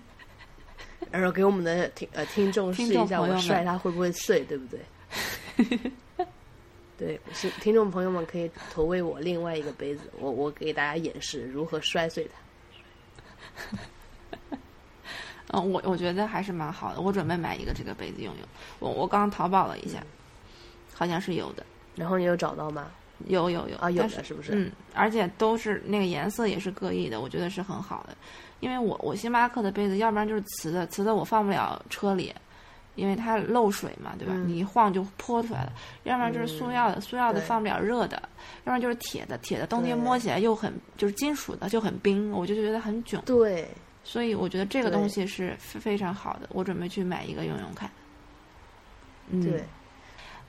然后给我们的听呃听众试一下，我摔它会不会碎，对不对？*laughs* 对，是听众朋友们可以投喂我另外一个杯子，我我给大家演示如何摔碎它。*laughs* 嗯，我我觉得还是蛮好的。我准备买一个这个杯子用用。我我刚淘宝了一下，好像是有的，然后你有找到吗？有有有啊，有的是不是？嗯，而且都是那个颜色也是各异的，我觉得是很好的。因为我我星巴克的杯子，要不然就是瓷的，瓷的我放不了车里，因为它漏水嘛，对吧？嗯你一晃就泼出来了。要不然就是塑料的，塑料的放不了热的，要不然就是铁的，铁的冬天摸起来又很就是金属的就很冰，我就觉得很囧。对，所以我觉得这个东西是非非常好的，我准备去买一个用用看。嗯，对，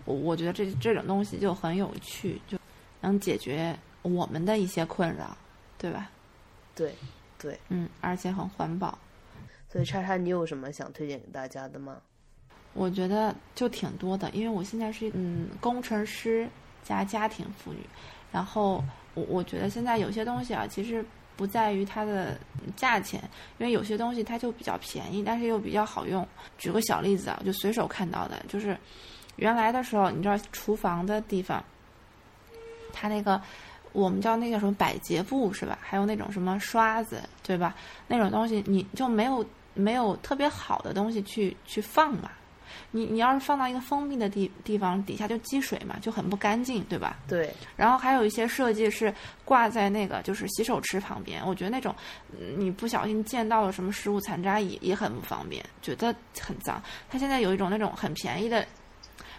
我我觉得这这种东西就很有趣，就能解决我们的一些困扰，对吧？对，对。嗯，而且很环保。所以叉叉，你有什么想推荐给大家的吗？我觉得就挺多的，因为我现在是嗯工程师加家庭妇女，然后我我觉得现在有些东西啊，其实不在于它的价钱，因为有些东西它就比较便宜，但是又比较好用。举个小例子啊，就随手看到的，就是原来的时候，你知道厨房的地方，它那个我们叫那个什么百洁布是吧？还有那种什么刷子，对吧？那种东西你就没有没有特别好的东西去去放嘛。你你要是放到一个封闭的地地方，底下就积水嘛，就很不干净，对吧？对，然后还有一些设计是挂在那个就是洗手池旁边，我觉得那种嗯你不小心溅到了什么食物残渣也也很不方便，觉得很脏。它现在有一种那种很便宜的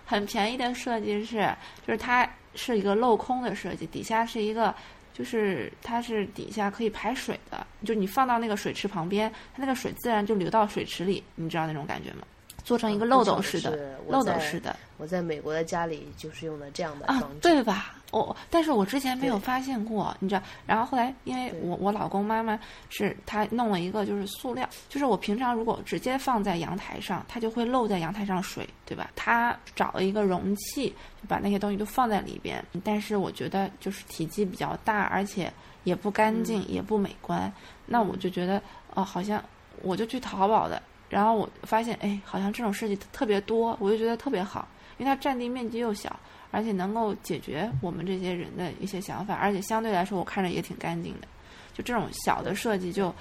很便宜的设计是，就是它是一个镂空的设计，底下是一个，就是它是底下可以排水的，就你放到那个水池旁边，它那个水自然就流到水池里，你知道那种感觉吗？做成一个漏斗式的，漏斗式的。我在美国的家里就是用的这样的啊，对吧？我，但是我之前没有发现过，你知道。然后后来，因为我我老公妈妈是他弄了一个就是塑料，就是我平常如果直接放在阳台上，它就会漏在阳台上水，对吧？他找了一个容器，就把那些东西都放在里边。但是我觉得就是体积比较大，而且也不干净，也不美观。那我就觉得，哦，好像我就去淘宝的。然后我发现，哎，好像这种设计特别多，我就觉得特别好，因为它占地面积又小，而且能够解决我们这些人的一些想法，而且相对来说我看着也挺干净的，就这种小的设计就，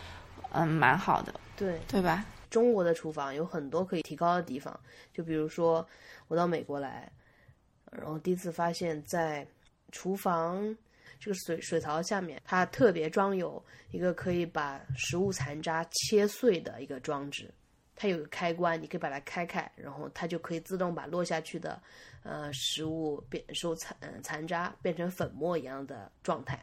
嗯，蛮好的，对对吧？中国的厨房有很多可以提高的地方，就比如说我到美国来，然后第一次发现，在厨房这个水水槽下面，它特别装有一个可以把食物残渣切碎的一个装置。它有个开关，你可以把它开开，然后它就可以自动把落下去的，呃，食物变收残残渣变成粉末一样的状态，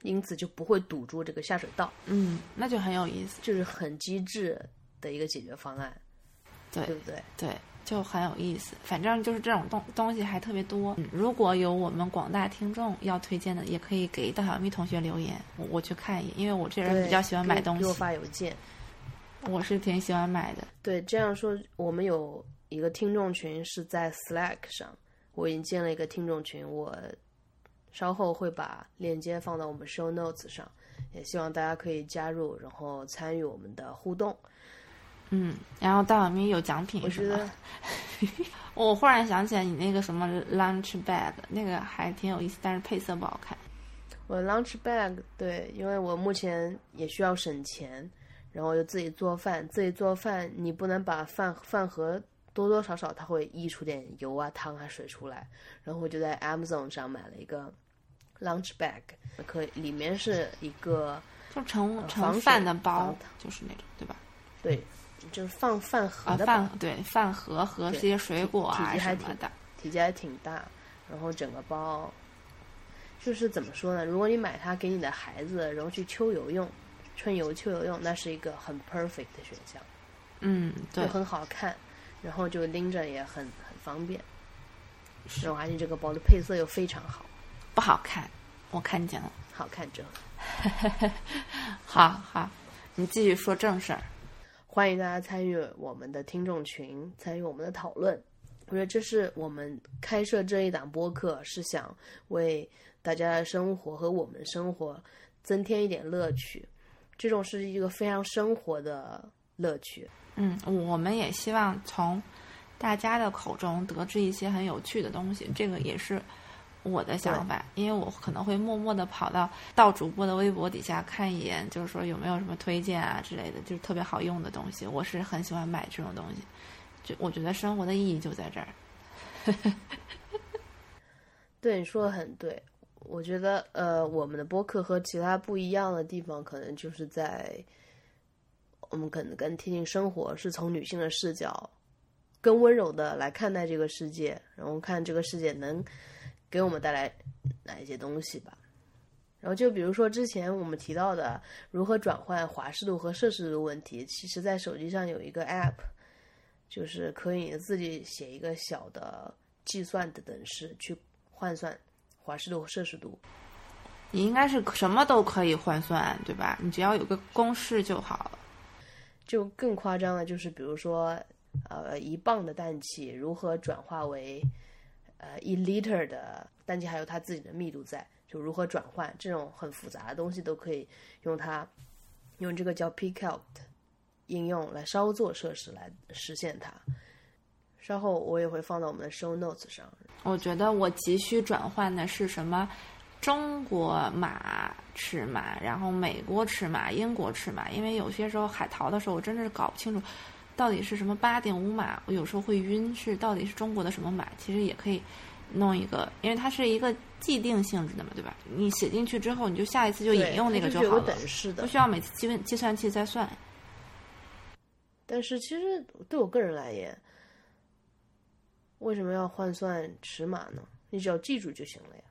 因此就不会堵住这个下水道。嗯，那就很有意思，就是很机智的一个解决方案，对对不对？对，就很有意思。反正就是这种东东西还特别多。如果有我们广大听众要推荐的，也可以给大小咪同学留言，我我去看一眼，因为我这人比较喜欢买东西，给我发邮件。我是挺喜欢买的。对，这样说，我们有一个听众群是在 Slack 上，我已经建了一个听众群，我稍后会把链接放到我们 Show Notes 上，也希望大家可以加入，然后参与我们的互动。嗯，然后大碗面有奖品是吗？*laughs* 我忽然想起来，你那个什么 Lunch Bag 那个还挺有意思，但是配色不好看。我 Lunch Bag 对，因为我目前也需要省钱。然后就自己做饭，自己做饭，你不能把饭饭盒多多少少它会溢出点油啊、汤啊、水出来。然后我就在 Amazon 上买了一个 lunch bag，可以里面是一个就盛盛饭的包，就是那种，对吧？对，就是放饭盒的饭，对，饭盒和这些水果啊什么的，体积还挺大。然后整个包就是怎么说呢？如果你买它给你的孩子，然后去秋游用。春游、秋游用，那是一个很 perfect 的选项。嗯，对，很好看，然后就拎着也很很方便。然后而且这个包的配色又非常好。不好看，我看见了。*laughs* 好看着。好好，你继续说正事儿。欢迎大家参与我们的听众群，参与我们的讨论。我觉得这是我们开设这一档播客，是想为大家的生活和我们的生活增添一点乐趣。这种是一个非常生活的乐趣。嗯，我们也希望从大家的口中得知一些很有趣的东西。这个也是我的想法，因为我可能会默默的跑到到主播的微博底下看一眼，就是说有没有什么推荐啊之类的，就是特别好用的东西。我是很喜欢买这种东西，就我觉得生活的意义就在这儿。*laughs* 对，你说的很对。我觉得，呃，我们的播客和其他不一样的地方，可能就是在我们可能更贴近生活，是从女性的视角，更温柔的来看待这个世界，然后看这个世界能给我们带来哪一些东西吧。然后就比如说之前我们提到的如何转换华氏度和摄氏度问题，其实在手机上有一个 App，就是可以自己写一个小的计算的等式去换算。华氏度和摄氏度，你应该是什么都可以换算，对吧？你只要有个公式就好了。就更夸张的，就是比如说，呃，一磅的氮气如何转化为呃一 liter 的氮气，还有它自己的密度在，就如何转换这种很复杂的东西，都可以用它用这个叫 Pcalc 应用来稍作设施来实现它。稍后我也会放到我们的 show notes 上。我觉得我急需转换的是什么？中国码尺码，然后美国尺码，英国尺码。因为有些时候海淘的时候，我真的是搞不清楚到底是什么八点五码，我有时候会晕，是到底是中国的什么码？其实也可以弄一个，因为它是一个既定性质的嘛，对吧？你写进去之后，你就下一次就引用那个就好了，不需要每次计计算器再算。但是其实对我个人来言。为什么要换算尺码呢？你只要记住就行了呀。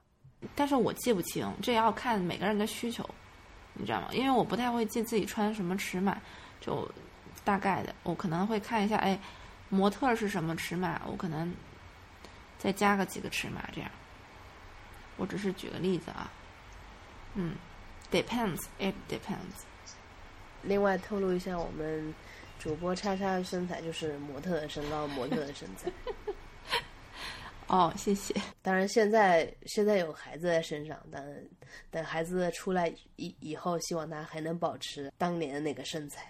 但是我记不清，这要看每个人的需求，你知道吗？因为我不太会记自己穿什么尺码，就大概的，我可能会看一下，哎，模特是什么尺码，我可能再加个几个尺码这样。我只是举个例子啊，嗯，depends，it depends。另外透露一下，我们主播叉叉的身材就是模特的身高，模特的身材。*laughs* 哦，谢谢。*laughs* 当然，现在现在有孩子在身上，但等孩子出来以以后，希望他还能保持当年的那个身材。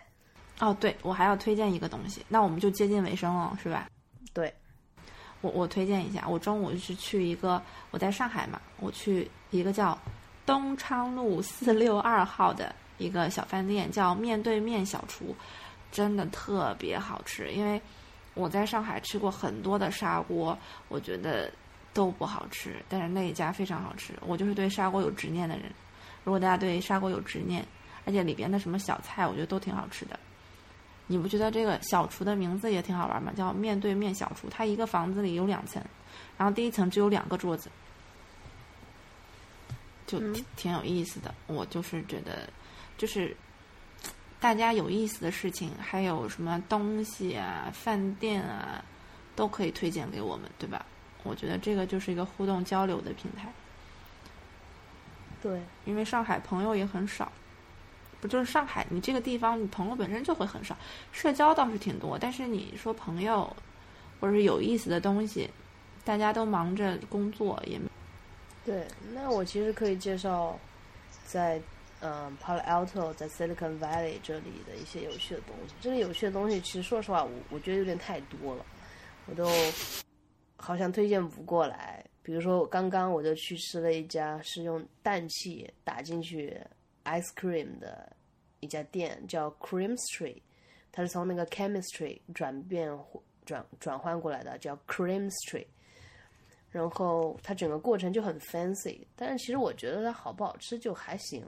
哦，对，我还要推荐一个东西，那我们就接近尾声了，是吧？对，我我推荐一下，我中午是去一个，我在上海嘛，我去一个叫东昌路四六二号的一个小饭店，叫面对面小厨，真的特别好吃，因为。我在上海吃过很多的砂锅，我觉得都不好吃，但是那一家非常好吃。我就是对砂锅有执念的人。如果大家对砂锅有执念，而且里边的什么小菜，我觉得都挺好吃的。你不觉得这个小厨的名字也挺好玩吗？叫面对面小厨。它一个房子里有两层，然后第一层只有两个桌子，就挺挺有意思的。我就是觉得，就是。大家有意思的事情，还有什么东西啊、饭店啊，都可以推荐给我们，对吧？我觉得这个就是一个互动交流的平台。对，因为上海朋友也很少，不就是上海？你这个地方，你朋友本身就会很少，社交倒是挺多，但是你说朋友或者是有意思的东西，大家都忙着工作，也对。那我其实可以介绍在。嗯，Palo Alto 在 Silicon Valley 这里的一些有趣的东西，这里有趣的东西其实说实话，我我觉得有点太多了，我都好像推荐不过来。比如说，我刚刚我就去吃了一家是用氮气打进去 ice cream 的一家店，叫 Cream Street，它是从那个 Chemistry 转变转转换过来的，叫 Cream Street。然后它整个过程就很 fancy，但是其实我觉得它好不好吃就还行。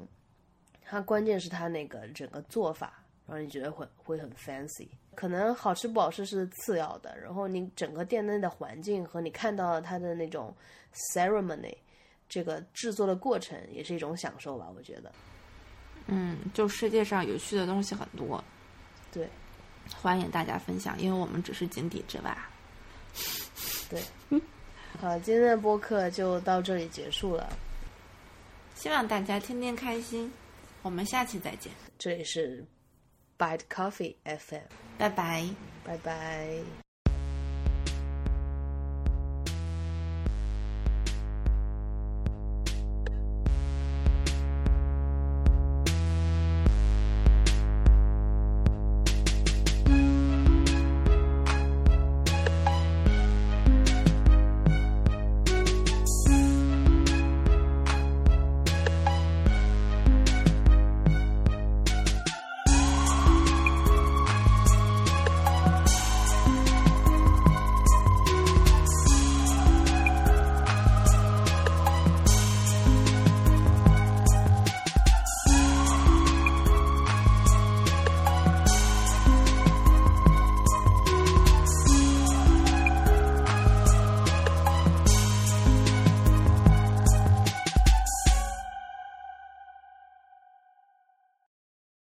它关键是它那个整个做法，让你觉得会会很 fancy。可能好吃不好吃是次要的，然后你整个店内的环境和你看到它的那种 ceremony，这个制作的过程也是一种享受吧？我觉得。嗯，就世界上有趣的东西很多，对，欢迎大家分享，因为我们只是井底之蛙。*laughs* 对，好，今天的播客就到这里结束了，希望大家天天开心。我们下期再见。这里是 Bite Coffee FM，拜拜，拜拜。